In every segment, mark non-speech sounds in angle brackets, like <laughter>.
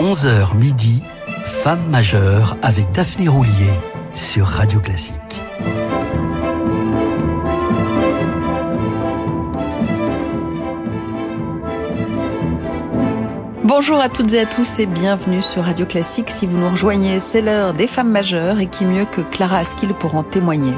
11h midi, Femme majeure avec Daphné Roulier sur Radio Classique. Bonjour à toutes et à tous et bienvenue sur Radio Classique. Si vous nous rejoignez, c'est l'heure des femmes majeures et qui mieux que Clara Askill pour en témoigner.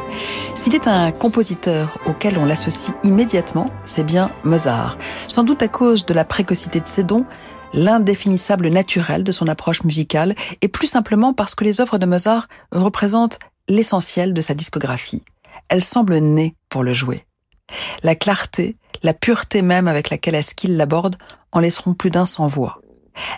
S'il est un compositeur auquel on l'associe immédiatement, c'est bien Mozart. Sans doute à cause de la précocité de ses dons, l'indéfinissable naturel de son approche musicale et plus simplement parce que les œuvres de Mozart représentent l'essentiel de sa discographie. Elles semblent nées pour le jouer. La clarté, la pureté même avec laquelle Askill l'aborde en laisseront plus d'un sans voix.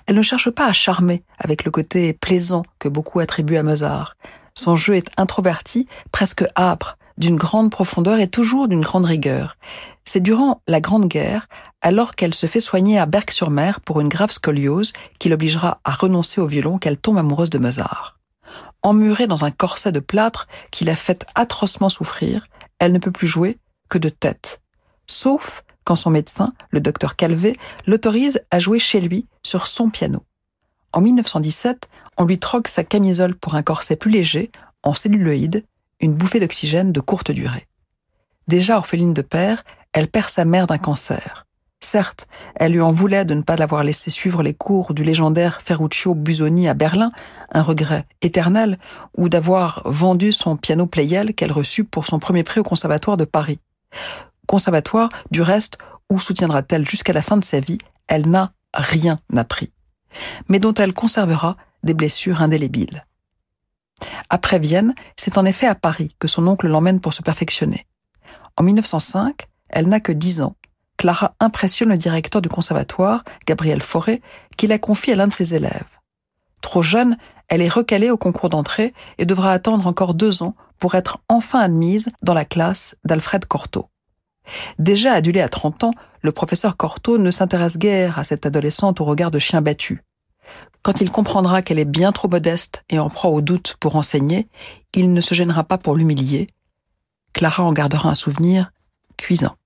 Elle ne cherche pas à charmer avec le côté plaisant que beaucoup attribuent à Mozart. Son jeu est introverti, presque âpre, d'une grande profondeur et toujours d'une grande rigueur. C'est durant la Grande Guerre, alors qu'elle se fait soigner à Berck-sur-Mer pour une grave scoliose qui l'obligera à renoncer au violon qu'elle tombe amoureuse de Mozart. Emmurée dans un corset de plâtre qui la fait atrocement souffrir, elle ne peut plus jouer que de tête. Sauf quand son médecin, le docteur Calvé, l'autorise à jouer chez lui sur son piano. En 1917, on lui troque sa camisole pour un corset plus léger, en celluloïde, une bouffée d'oxygène de courte durée. Déjà orpheline de père, elle perd sa mère d'un cancer. Certes, elle lui en voulait de ne pas l'avoir laissé suivre les cours du légendaire Ferruccio Busoni à Berlin, un regret éternel, ou d'avoir vendu son piano Pleyel qu'elle reçut pour son premier prix au Conservatoire de Paris conservatoire, du reste, où soutiendra-t-elle jusqu'à la fin de sa vie, elle n'a rien appris, mais dont elle conservera des blessures indélébiles. Après Vienne, c'est en effet à Paris que son oncle l'emmène pour se perfectionner. En 1905, elle n'a que dix ans. Clara impressionne le directeur du conservatoire, Gabriel Fauré, qui la confie à l'un de ses élèves. Trop jeune, elle est recalée au concours d'entrée et devra attendre encore deux ans pour être enfin admise dans la classe d'Alfred Cortot. Déjà adulé à 30 ans, le professeur Cortot ne s'intéresse guère à cette adolescente au regard de chien battu. Quand il comprendra qu'elle est bien trop modeste et en proie au doute pour enseigner, il ne se gênera pas pour l'humilier. Clara en gardera un souvenir cuisant.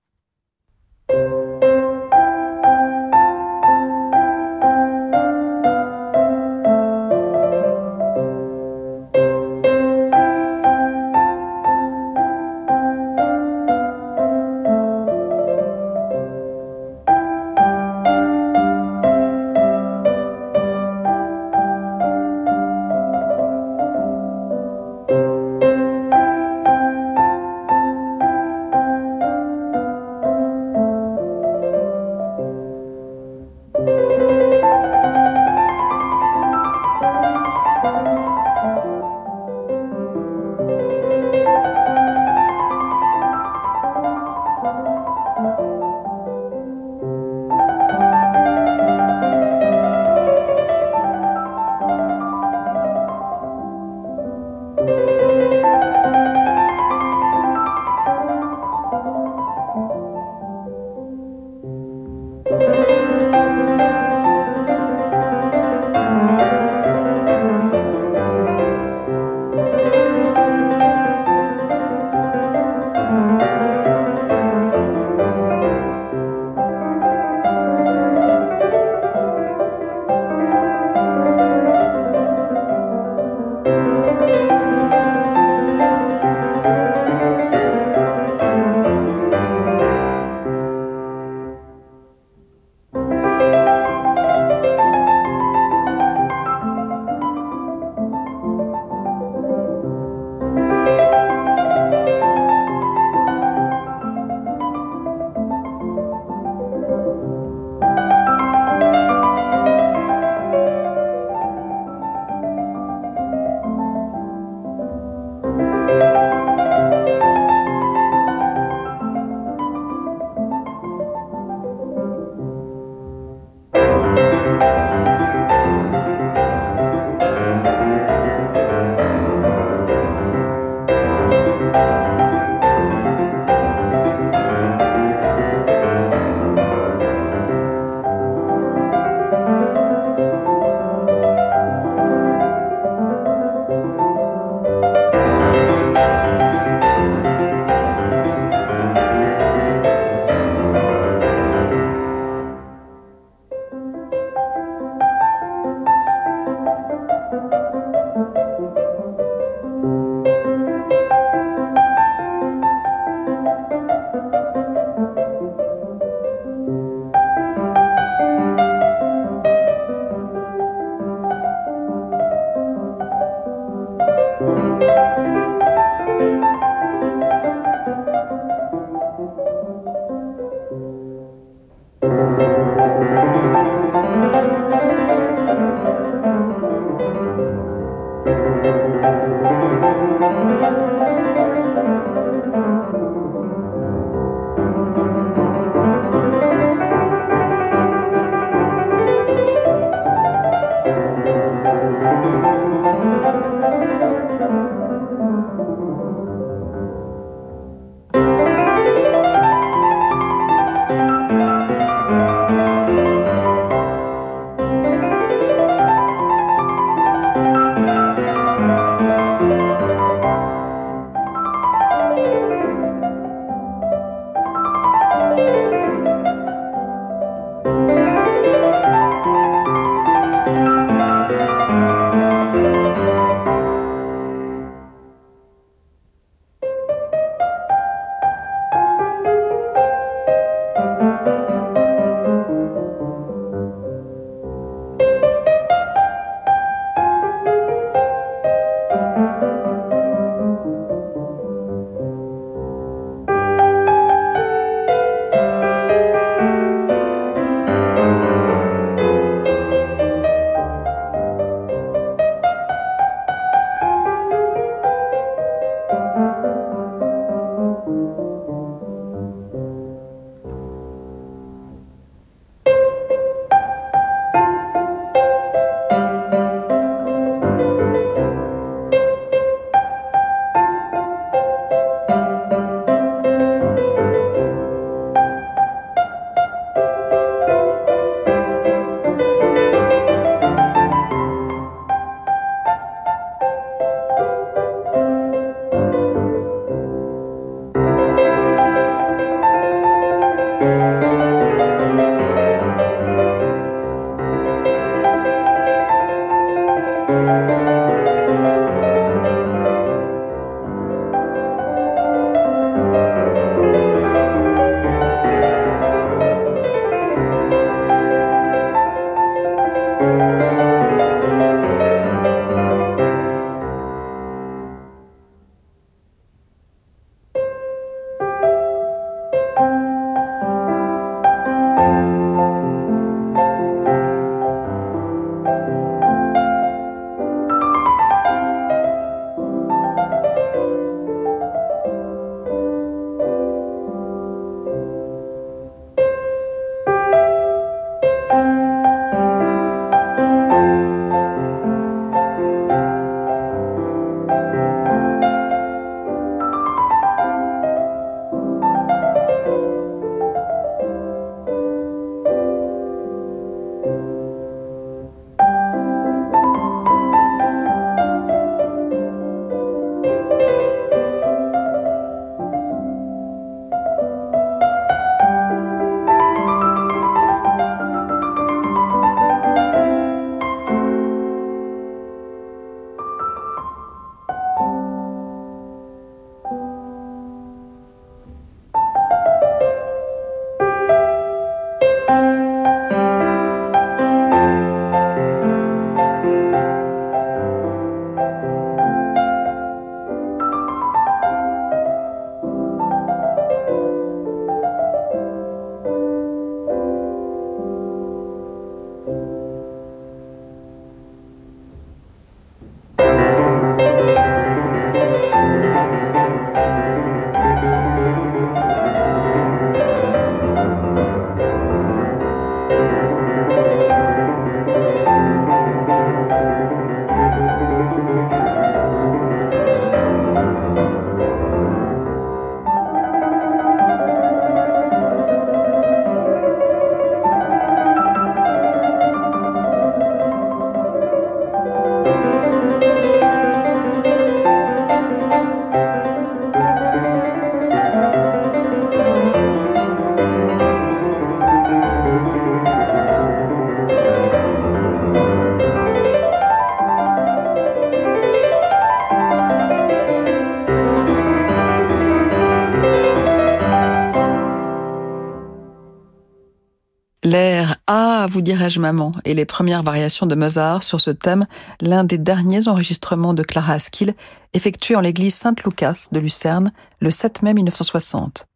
Dirais-je maman et les premières variations de Mozart sur ce thème, l'un des derniers enregistrements de Clara Askill, effectué en l'église Saint-Lucas de Lucerne le 7 mai 1960.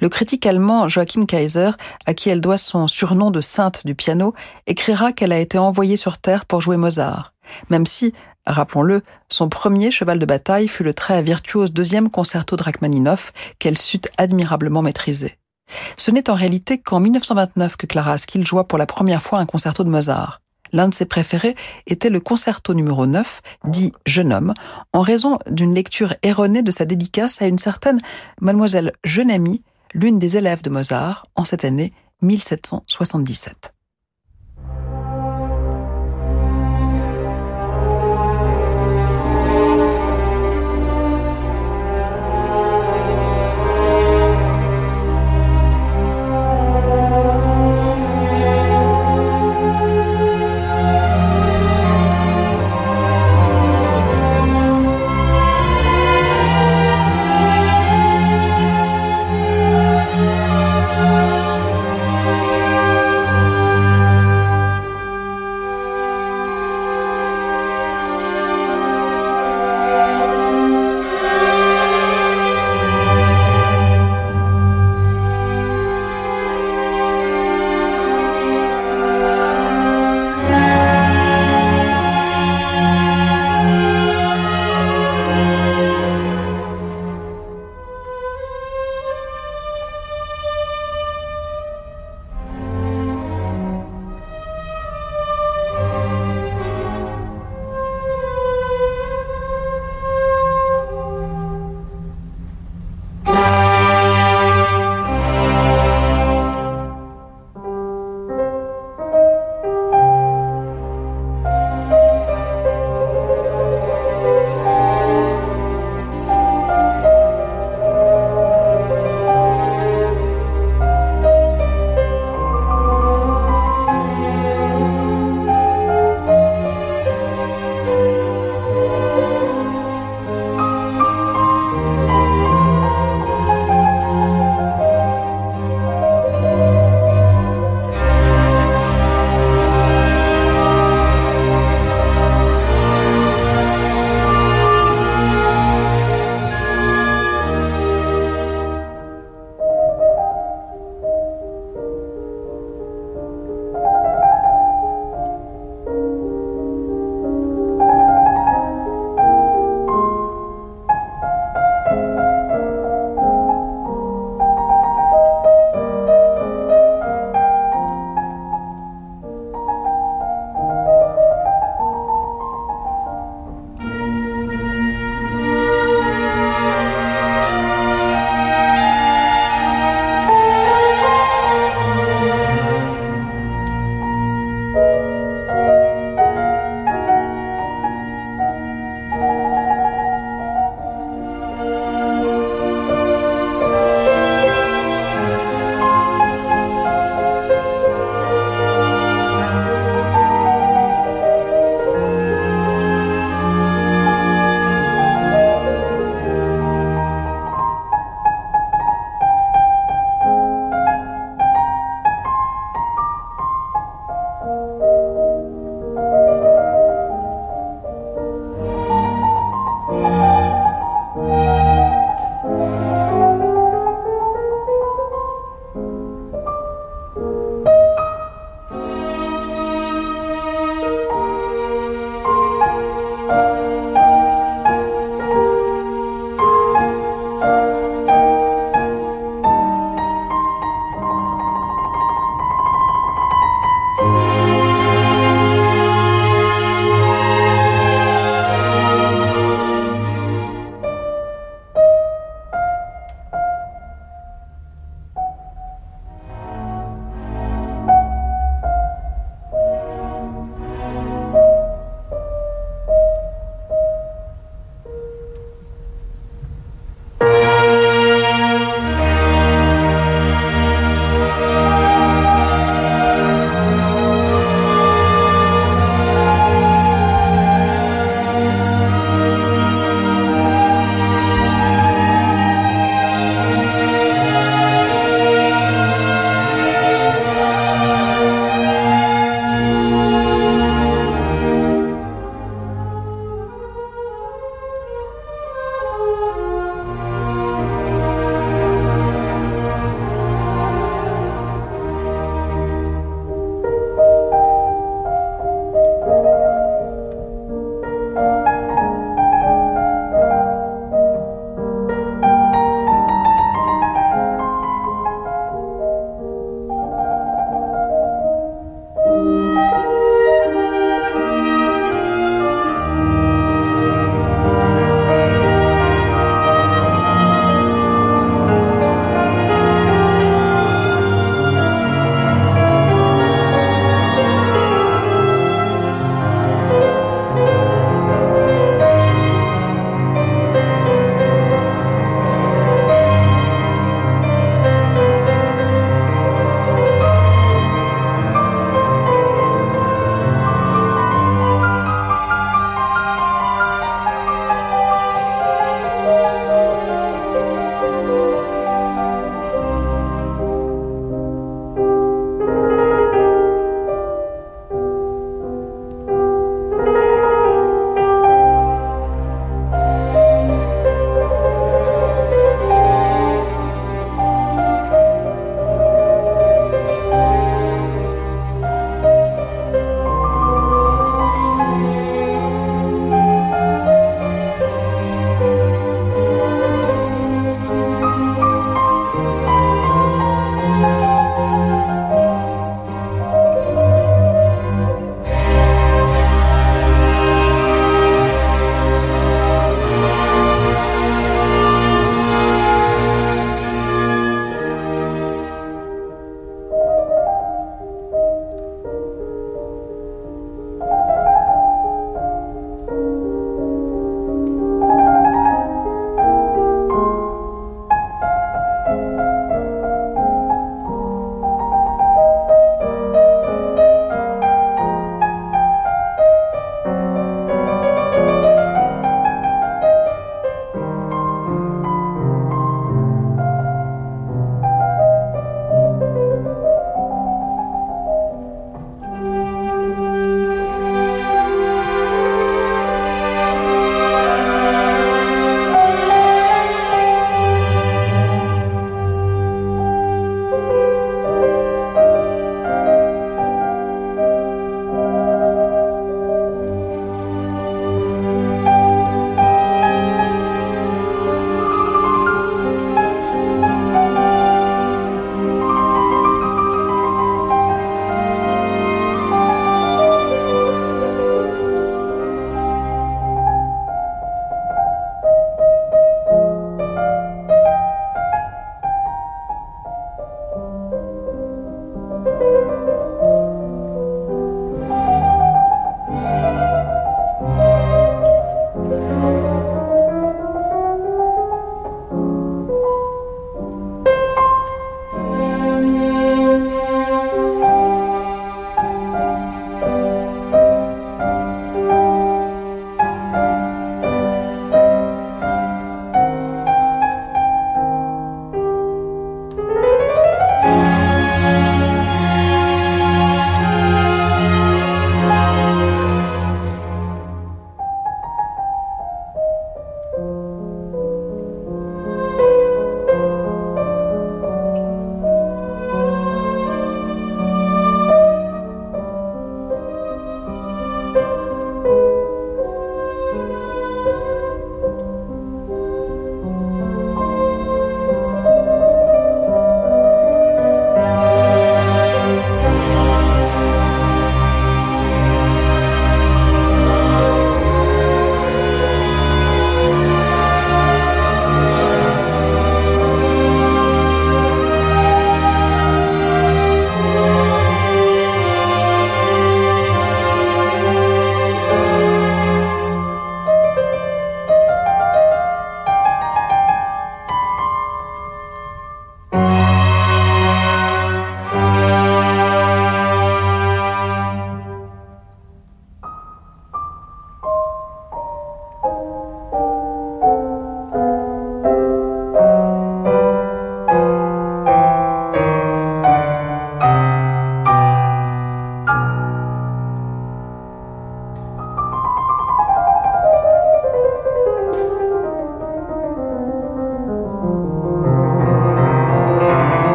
Le critique allemand Joachim Kaiser, à qui elle doit son surnom de sainte du piano, écrira qu'elle a été envoyée sur Terre pour jouer Mozart, même si, rappelons-le, son premier cheval de bataille fut le très virtuose deuxième concerto de Rachmaninoff qu'elle sut admirablement maîtriser. Ce n'est en réalité qu'en 1929 que Clara Askill joua pour la première fois un concerto de Mozart. L'un de ses préférés était le concerto numéro 9, dit Jeune homme, en raison d'une lecture erronée de sa dédicace à une certaine mademoiselle Jeune l'une des élèves de Mozart, en cette année 1777.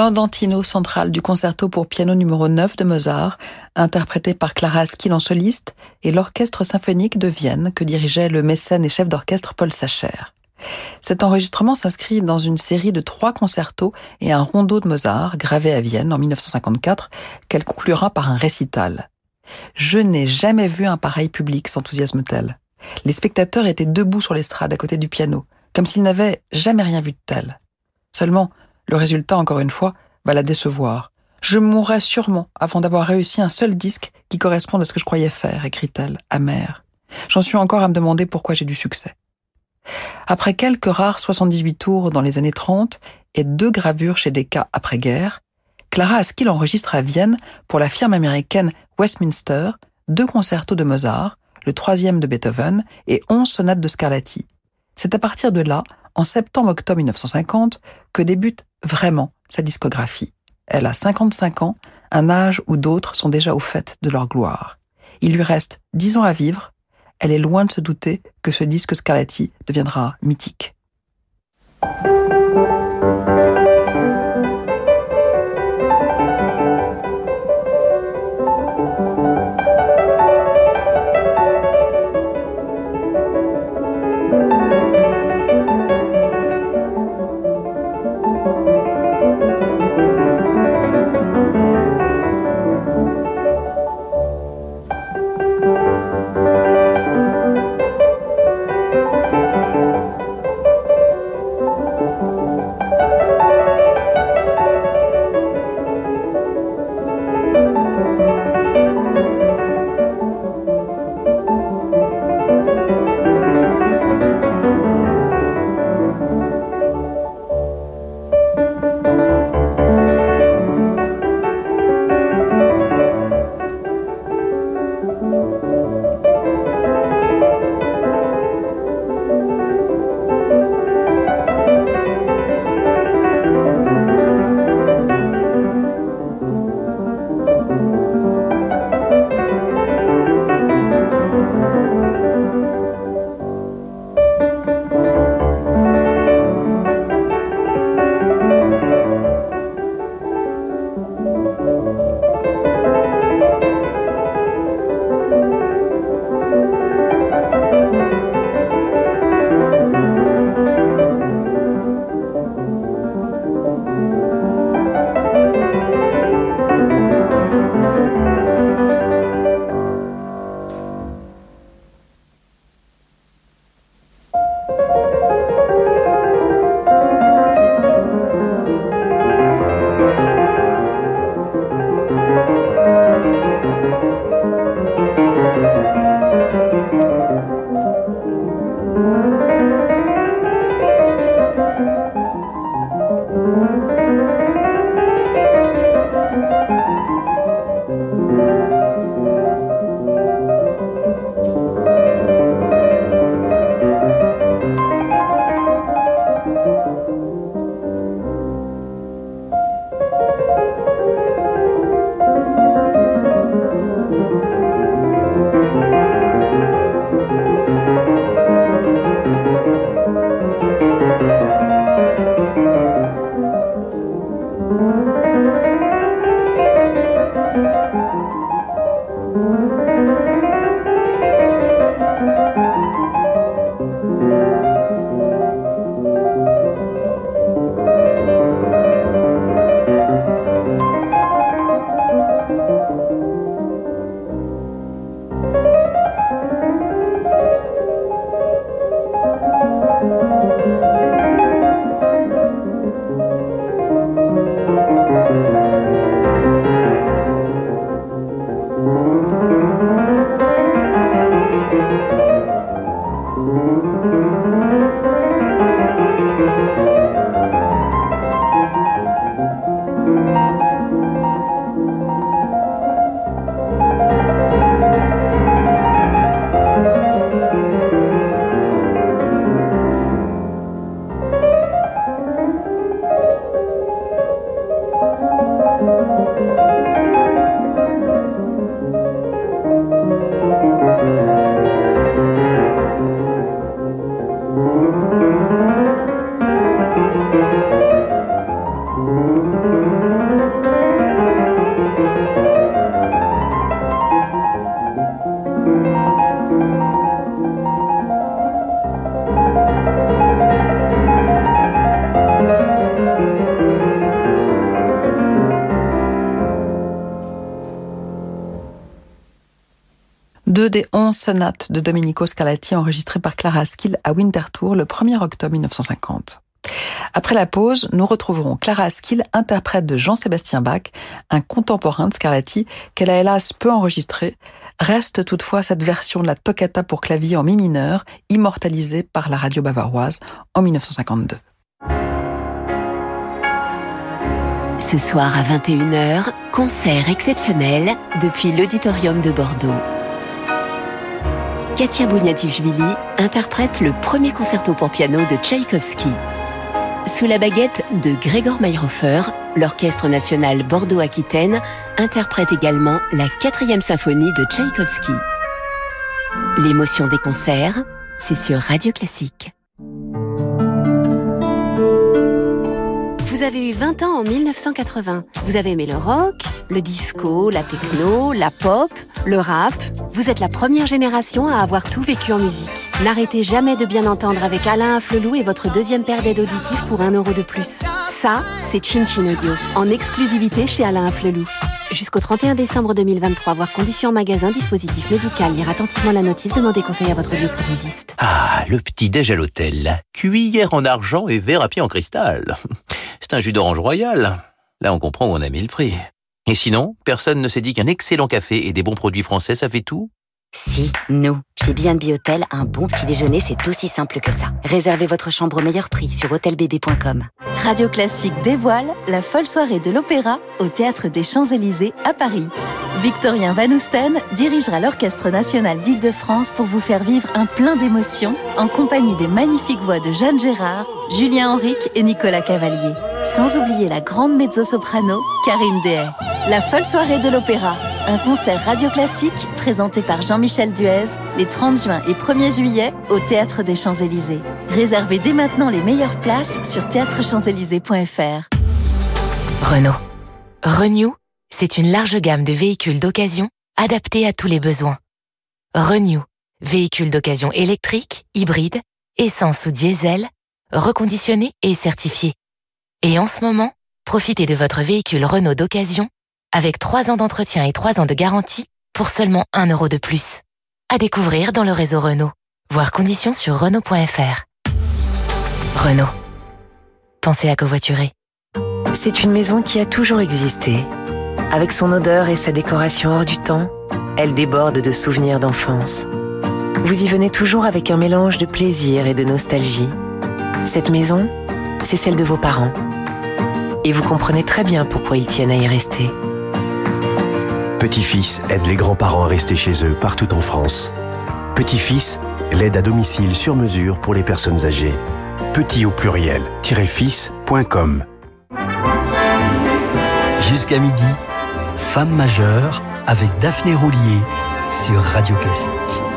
L'andantino central du concerto pour piano numéro 9 de Mozart, interprété par Clara Askill en soliste, et l'orchestre symphonique de Vienne que dirigeait le mécène et chef d'orchestre Paul Sacher. Cet enregistrement s'inscrit dans une série de trois concertos et un rondeau de Mozart gravé à Vienne en 1954 qu'elle conclura par un récital. Je n'ai jamais vu un pareil public, s'enthousiasme-t-elle. Les spectateurs étaient debout sur l'estrade à côté du piano, comme s'ils n'avaient jamais rien vu de tel. Seulement, le résultat, encore une fois, va la décevoir. Je mourrai sûrement avant d'avoir réussi un seul disque qui corresponde à ce que je croyais faire, écrit-elle, amère. J'en suis encore à me demander pourquoi j'ai du succès. Après quelques rares 78 tours dans les années 30 et deux gravures chez Decca après-guerre, Clara Askill enregistre à Vienne pour la firme américaine Westminster deux concertos de Mozart, le troisième de Beethoven et onze sonates de Scarlatti. C'est à partir de là, en septembre-octobre 1950, que débute vraiment sa discographie. Elle a 55 ans, un âge où d'autres sont déjà au fait de leur gloire. Il lui reste 10 ans à vivre. Elle est loin de se douter que ce disque Scarlatti deviendra mythique. Sonates de Domenico Scarlatti enregistrées par Clara Askill à Winterthur le 1er octobre 1950. Après la pause, nous retrouverons Clara Askill, interprète de Jean-Sébastien Bach, un contemporain de Scarlatti qu'elle a hélas peu enregistré. Reste toutefois cette version de la toccata pour clavier en mi mineur, immortalisée par la radio bavaroise en 1952. Ce soir à 21h, concert exceptionnel depuis l'Auditorium de Bordeaux. Katia Bouniatichvili interprète le premier concerto pour piano de Tchaïkovski. Sous la baguette de Grégor Meyerhofer, l'Orchestre national Bordeaux-Aquitaine interprète également la quatrième symphonie de Tchaïkovski. L'émotion des concerts, c'est sur Radio Classique. Vous avez eu 20 ans en 1980. Vous avez aimé le rock, le disco, la techno, la pop, le rap. Vous êtes la première génération à avoir tout vécu en musique. N'arrêtez jamais de bien entendre avec Alain Afflelou et votre deuxième paire d'aides auditives pour un euro de plus. Ça, c'est Chin Chin Audio, en exclusivité chez Alain Afflelou. Jusqu'au 31 décembre 2023, voir conditions magasin, dispositif médical, lire attentivement la notice, demandez conseil à votre bioprothésiste. Ah, le petit-déj à l'hôtel. Cuillère en argent et verre à pied en cristal. <laughs> C'est un jus d'orange royal. Là, on comprend où on a mis le prix. Et sinon, personne ne s'est dit qu'un excellent café et des bons produits français, ça fait tout si, nous. Chez B&B Hôtel, un bon petit déjeuner, c'est aussi simple que ça. Réservez votre chambre au meilleur prix sur hôtelbb.com. Radio Classique dévoile la folle soirée de l'opéra au Théâtre des Champs-Élysées à Paris. Victorien Van Ousten dirigera l'Orchestre national d'Île-de-France pour vous faire vivre un plein d'émotions en compagnie des magnifiques voix de Jeanne Gérard, Julien Henrique et Nicolas Cavalier. Sans oublier la grande mezzo-soprano Karine Dehay. La folle soirée de l'opéra, un concert radio classique présenté par Jean-Michel Duez les 30 juin et 1er juillet au Théâtre des Champs-Élysées. Réservez dès maintenant les meilleures places sur théâtrechamps-élysées.fr. Renault. Renew, c'est une large gamme de véhicules d'occasion adaptés à tous les besoins. Renew, véhicules d'occasion électriques, hybrides, essence ou diesel, reconditionnés et certifiés. Et en ce moment, profitez de votre véhicule Renault d'occasion avec 3 ans d'entretien et 3 ans de garantie pour seulement 1 euro de plus. À découvrir dans le réseau Renault. Voir conditions sur Renault.fr. Renault. Pensez à covoiturer. C'est une maison qui a toujours existé. Avec son odeur et sa décoration hors du temps, elle déborde de souvenirs d'enfance. Vous y venez toujours avec un mélange de plaisir et de nostalgie. Cette maison, c'est celle de vos parents. Et vous comprenez très bien pourquoi ils tiennent à y rester. Petit-fils aide les grands-parents à rester chez eux partout en France. Petit-fils, l'aide à domicile sur mesure pour les personnes âgées. Petit au pluriel, fils.com. Jusqu'à midi, Femme majeure avec Daphné Roulier sur Radio Classique.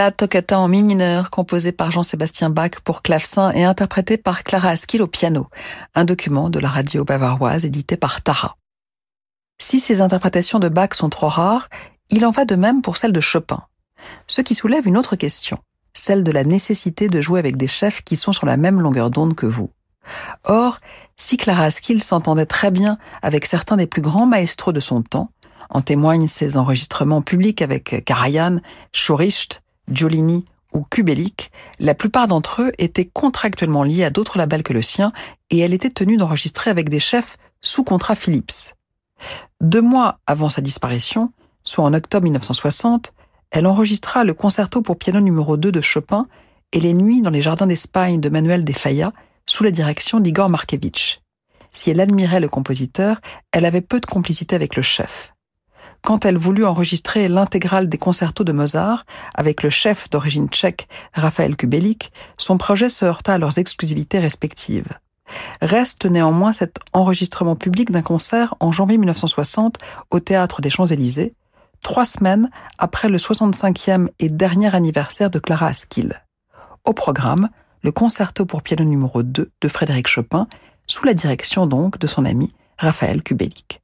La toccata en mi mineur, composée par Jean-Sébastien Bach pour clavecin et interprétée par Clara Askill au piano, un document de la radio bavaroise édité par Tara. Si ces interprétations de Bach sont trop rares, il en va de même pour celles de Chopin. Ce qui soulève une autre question, celle de la nécessité de jouer avec des chefs qui sont sur la même longueur d'onde que vous. Or, si Clara Askill s'entendait très bien avec certains des plus grands maestros de son temps, en témoignent ses enregistrements publics avec Karajan, Schoricht, Giolini ou Kubelik, la plupart d'entre eux étaient contractuellement liés à d'autres labels que le sien et elle était tenue d'enregistrer avec des chefs sous contrat Philips. Deux mois avant sa disparition, soit en octobre 1960, elle enregistra le concerto pour piano numéro 2 de Chopin et les nuits dans les jardins d'Espagne de Manuel de Falla sous la direction d'Igor Markevitch. Si elle admirait le compositeur, elle avait peu de complicité avec le chef quand elle voulut enregistrer l'intégrale des concertos de Mozart avec le chef d'origine tchèque Raphaël Kubelik, son projet se heurta à leurs exclusivités respectives. Reste néanmoins cet enregistrement public d'un concert en janvier 1960 au Théâtre des Champs-Élysées, trois semaines après le 65e et dernier anniversaire de Clara Askill. Au programme, le concerto pour piano numéro 2 de Frédéric Chopin, sous la direction donc de son ami Raphaël Kubelik.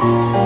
C'est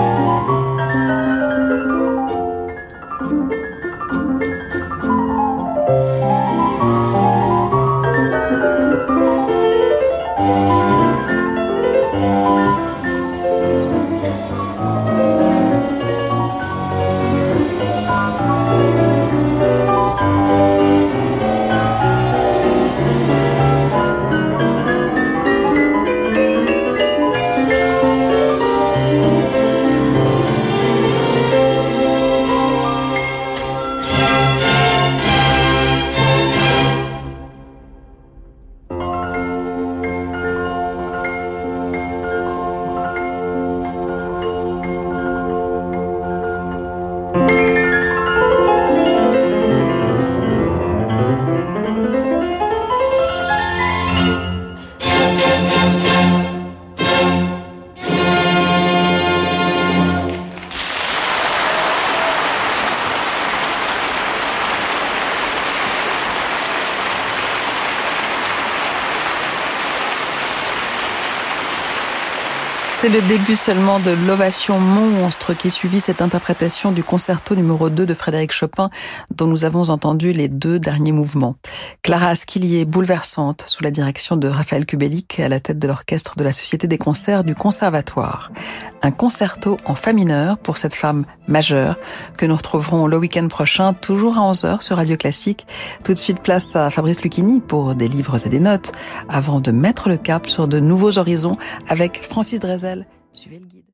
le début seulement de l'ovation monstre qui suivit cette interprétation du concerto numéro 2 de Frédéric Chopin dont nous avons entendu les deux derniers mouvements. Clara Asquilier, bouleversante, sous la direction de Raphaël Kubelik à la tête de l'orchestre de la Société des concerts du Conservatoire. Un concerto en fa mineur pour cette femme majeure que nous retrouverons le week-end prochain, toujours à 11h sur Radio Classique. Tout de suite, place à Fabrice Lucchini pour des livres et des notes avant de mettre le cap sur de nouveaux horizons avec Francis Drezel. Suivez le guide.